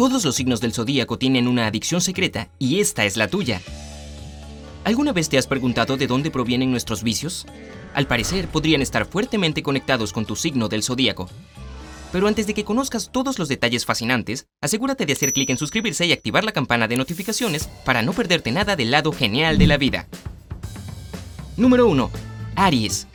Todos los signos del zodíaco tienen una adicción secreta y esta es la tuya. ¿Alguna vez te has preguntado de dónde provienen nuestros vicios? Al parecer podrían estar fuertemente conectados con tu signo del zodíaco. Pero antes de que conozcas todos los detalles fascinantes, asegúrate de hacer clic en suscribirse y activar la campana de notificaciones para no perderte nada del lado genial de la vida. Número 1. Aries.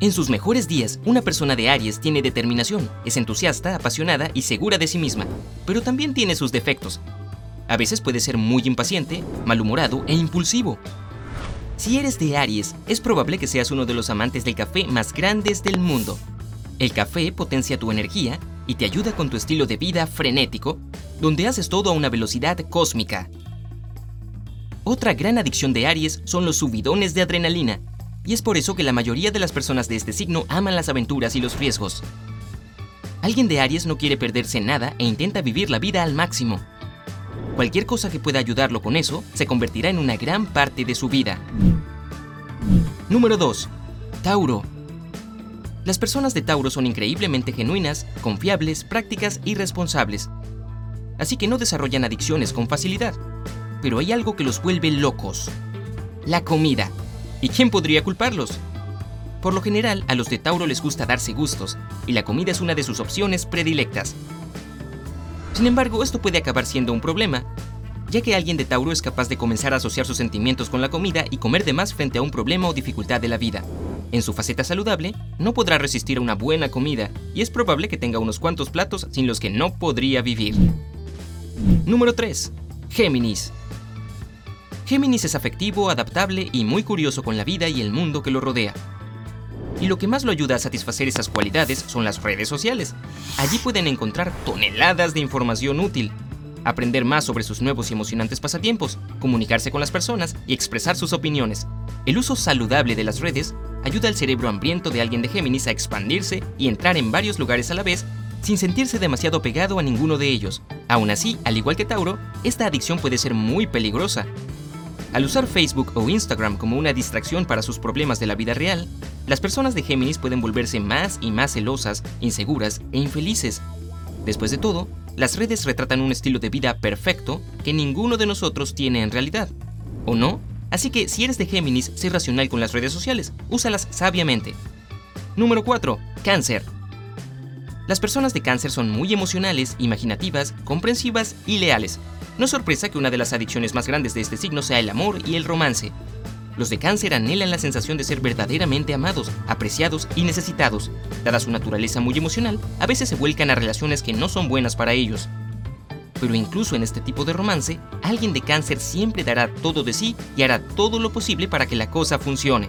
En sus mejores días, una persona de Aries tiene determinación, es entusiasta, apasionada y segura de sí misma, pero también tiene sus defectos. A veces puede ser muy impaciente, malhumorado e impulsivo. Si eres de Aries, es probable que seas uno de los amantes del café más grandes del mundo. El café potencia tu energía y te ayuda con tu estilo de vida frenético, donde haces todo a una velocidad cósmica. Otra gran adicción de Aries son los subidones de adrenalina, y es por eso que la mayoría de las personas de este signo aman las aventuras y los riesgos. Alguien de Aries no quiere perderse nada e intenta vivir la vida al máximo. Cualquier cosa que pueda ayudarlo con eso se convertirá en una gran parte de su vida. Número 2. Tauro. Las personas de Tauro son increíblemente genuinas, confiables, prácticas y responsables. Así que no desarrollan adicciones con facilidad. Pero hay algo que los vuelve locos. La comida. ¿Y quién podría culparlos? Por lo general, a los de Tauro les gusta darse gustos, y la comida es una de sus opciones predilectas. Sin embargo, esto puede acabar siendo un problema, ya que alguien de Tauro es capaz de comenzar a asociar sus sentimientos con la comida y comer de más frente a un problema o dificultad de la vida. En su faceta saludable, no podrá resistir a una buena comida, y es probable que tenga unos cuantos platos sin los que no podría vivir. Número 3. Géminis. Géminis es afectivo, adaptable y muy curioso con la vida y el mundo que lo rodea. Y lo que más lo ayuda a satisfacer esas cualidades son las redes sociales. Allí pueden encontrar toneladas de información útil, aprender más sobre sus nuevos y emocionantes pasatiempos, comunicarse con las personas y expresar sus opiniones. El uso saludable de las redes ayuda al cerebro hambriento de alguien de Géminis a expandirse y entrar en varios lugares a la vez sin sentirse demasiado pegado a ninguno de ellos. Aún así, al igual que Tauro, esta adicción puede ser muy peligrosa, al usar Facebook o Instagram como una distracción para sus problemas de la vida real, las personas de Géminis pueden volverse más y más celosas, inseguras e infelices. Después de todo, las redes retratan un estilo de vida perfecto que ninguno de nosotros tiene en realidad. ¿O no? Así que si eres de Géminis, sé racional con las redes sociales, úsalas sabiamente. Número 4. Cáncer. Las personas de cáncer son muy emocionales, imaginativas, comprensivas y leales. No sorpresa que una de las adicciones más grandes de este signo sea el amor y el romance. Los de cáncer anhelan la sensación de ser verdaderamente amados, apreciados y necesitados. Dada su naturaleza muy emocional, a veces se vuelcan a relaciones que no son buenas para ellos. Pero incluso en este tipo de romance, alguien de cáncer siempre dará todo de sí y hará todo lo posible para que la cosa funcione.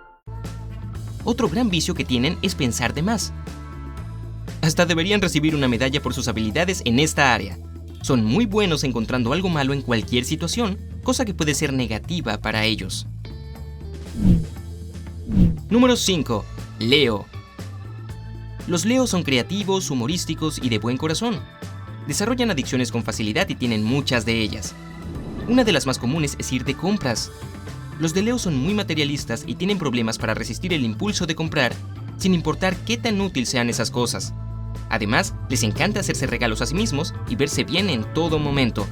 Otro gran vicio que tienen es pensar de más. Hasta deberían recibir una medalla por sus habilidades en esta área. Son muy buenos encontrando algo malo en cualquier situación, cosa que puede ser negativa para ellos. Número 5. Leo. Los Leos son creativos, humorísticos y de buen corazón. Desarrollan adicciones con facilidad y tienen muchas de ellas. Una de las más comunes es ir de compras. Los de Leo son muy materialistas y tienen problemas para resistir el impulso de comprar, sin importar qué tan útil sean esas cosas. Además, les encanta hacerse regalos a sí mismos y verse bien en todo momento.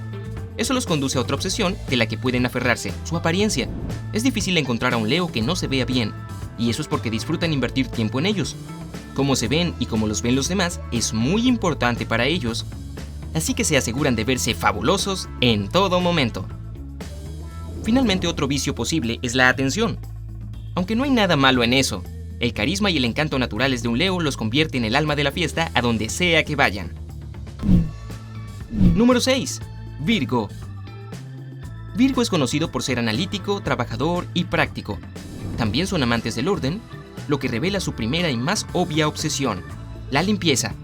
Eso los conduce a otra obsesión de la que pueden aferrarse, su apariencia. Es difícil encontrar a un Leo que no se vea bien, y eso es porque disfrutan invertir tiempo en ellos. Cómo se ven y cómo los ven los demás es muy importante para ellos, así que se aseguran de verse fabulosos en todo momento. Finalmente otro vicio posible es la atención. Aunque no hay nada malo en eso, el carisma y el encanto naturales de un Leo los convierte en el alma de la fiesta a donde sea que vayan. Número 6. Virgo. Virgo es conocido por ser analítico, trabajador y práctico. También son amantes del orden, lo que revela su primera y más obvia obsesión, la limpieza.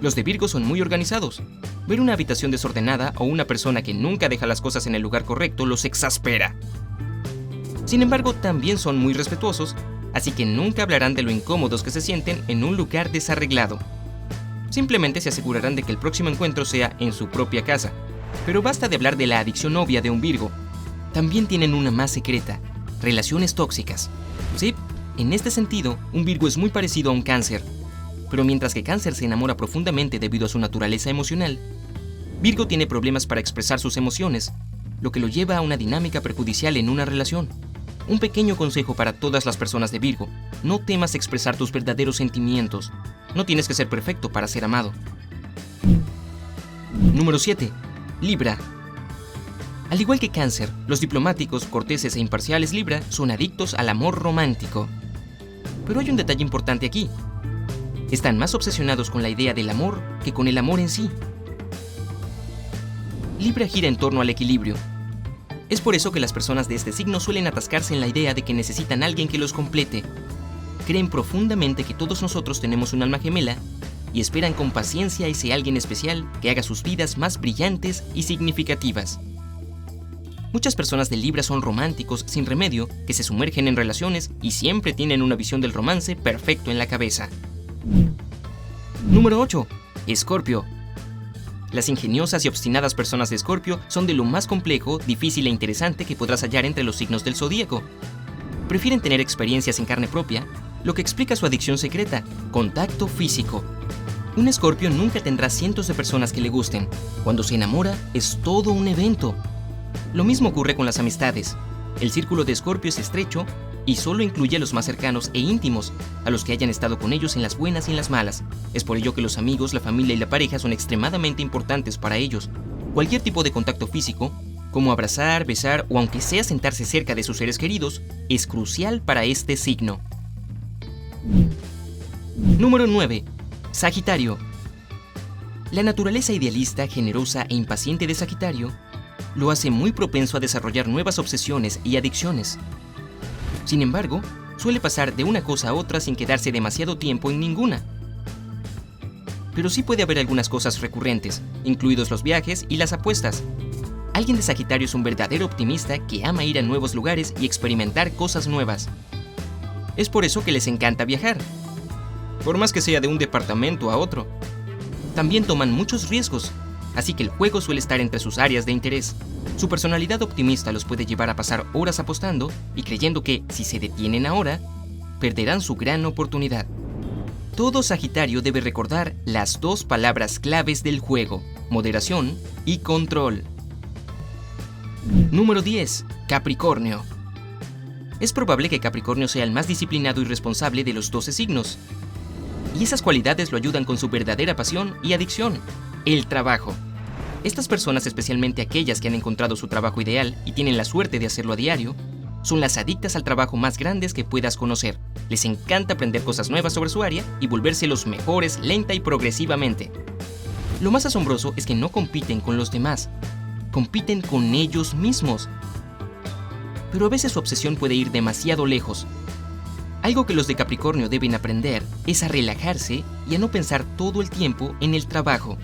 Los de Virgo son muy organizados. Ver una habitación desordenada o una persona que nunca deja las cosas en el lugar correcto los exaspera. Sin embargo, también son muy respetuosos, así que nunca hablarán de lo incómodos que se sienten en un lugar desarreglado. Simplemente se asegurarán de que el próximo encuentro sea en su propia casa, pero basta de hablar de la adicción obvia de un Virgo. También tienen una más secreta, relaciones tóxicas. Sí, en este sentido, un Virgo es muy parecido a un cáncer. Pero mientras que cáncer se enamora profundamente debido a su naturaleza emocional, Virgo tiene problemas para expresar sus emociones, lo que lo lleva a una dinámica perjudicial en una relación. Un pequeño consejo para todas las personas de Virgo, no temas expresar tus verdaderos sentimientos. No tienes que ser perfecto para ser amado. Número 7. Libra. Al igual que Cáncer, los diplomáticos, corteses e imparciales Libra son adictos al amor romántico. Pero hay un detalle importante aquí. Están más obsesionados con la idea del amor que con el amor en sí. Libra gira en torno al equilibrio. Es por eso que las personas de este signo suelen atascarse en la idea de que necesitan alguien que los complete. Creen profundamente que todos nosotros tenemos un alma gemela y esperan con paciencia a ese alguien especial que haga sus vidas más brillantes y significativas. Muchas personas de Libra son románticos sin remedio, que se sumergen en relaciones y siempre tienen una visión del romance perfecto en la cabeza. Número 8. Escorpio. Las ingeniosas y obstinadas personas de Escorpio son de lo más complejo, difícil e interesante que podrás hallar entre los signos del zodíaco. Prefieren tener experiencias en carne propia, lo que explica su adicción secreta, contacto físico. Un escorpio nunca tendrá cientos de personas que le gusten. Cuando se enamora, es todo un evento. Lo mismo ocurre con las amistades. El círculo de escorpio es estrecho y solo incluye a los más cercanos e íntimos, a los que hayan estado con ellos en las buenas y en las malas. Es por ello que los amigos, la familia y la pareja son extremadamente importantes para ellos. Cualquier tipo de contacto físico, como abrazar, besar o aunque sea sentarse cerca de sus seres queridos, es crucial para este signo. Número 9. Sagitario. La naturaleza idealista, generosa e impaciente de Sagitario lo hace muy propenso a desarrollar nuevas obsesiones y adicciones. Sin embargo, suele pasar de una cosa a otra sin quedarse demasiado tiempo en ninguna. Pero sí puede haber algunas cosas recurrentes, incluidos los viajes y las apuestas. Alguien de Sagitario es un verdadero optimista que ama ir a nuevos lugares y experimentar cosas nuevas. Es por eso que les encanta viajar, por más que sea de un departamento a otro. También toman muchos riesgos, así que el juego suele estar entre sus áreas de interés. Su personalidad optimista los puede llevar a pasar horas apostando y creyendo que, si se detienen ahora, perderán su gran oportunidad. Todo Sagitario debe recordar las dos palabras claves del juego, moderación y control. Número 10. Capricornio. Es probable que Capricornio sea el más disciplinado y responsable de los 12 signos, y esas cualidades lo ayudan con su verdadera pasión y adicción, el trabajo. Estas personas, especialmente aquellas que han encontrado su trabajo ideal y tienen la suerte de hacerlo a diario, son las adictas al trabajo más grandes que puedas conocer. Les encanta aprender cosas nuevas sobre su área y volverse los mejores lenta y progresivamente. Lo más asombroso es que no compiten con los demás, compiten con ellos mismos. Pero a veces su obsesión puede ir demasiado lejos, algo que los de Capricornio deben aprender es a relajarse y a no pensar todo el tiempo en el trabajo.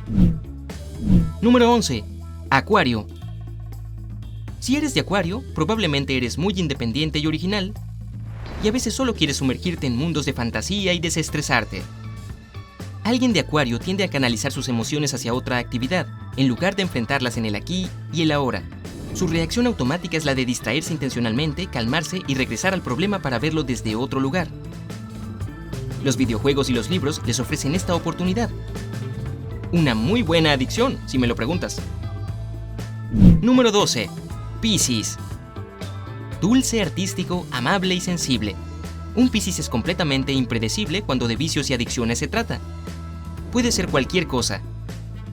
Número 11. Acuario. Si eres de Acuario, probablemente eres muy independiente y original, y a veces solo quieres sumergirte en mundos de fantasía y desestresarte. Alguien de Acuario tiende a canalizar sus emociones hacia otra actividad, en lugar de enfrentarlas en el aquí y el ahora. Su reacción automática es la de distraerse intencionalmente, calmarse y regresar al problema para verlo desde otro lugar. Los videojuegos y los libros les ofrecen esta oportunidad. Una muy buena adicción, si me lo preguntas. Número 12. Piscis. Dulce, artístico, amable y sensible. Un Piscis es completamente impredecible cuando de vicios y adicciones se trata. Puede ser cualquier cosa,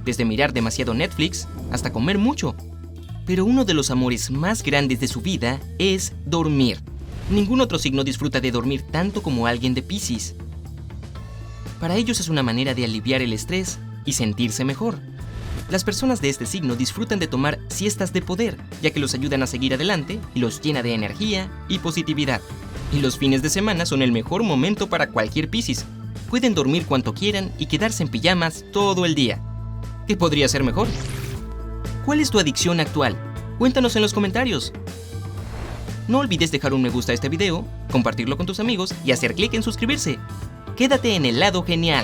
desde mirar demasiado Netflix hasta comer mucho. Pero uno de los amores más grandes de su vida es dormir. Ningún otro signo disfruta de dormir tanto como alguien de Piscis. Para ellos es una manera de aliviar el estrés y sentirse mejor. Las personas de este signo disfrutan de tomar siestas de poder, ya que los ayudan a seguir adelante y los llena de energía y positividad. Y los fines de semana son el mejor momento para cualquier Piscis. Pueden dormir cuanto quieran y quedarse en pijamas todo el día. ¿Qué podría ser mejor? ¿Cuál es tu adicción actual? Cuéntanos en los comentarios. No olvides dejar un me gusta a este video, compartirlo con tus amigos y hacer clic en suscribirse. Quédate en el lado genial.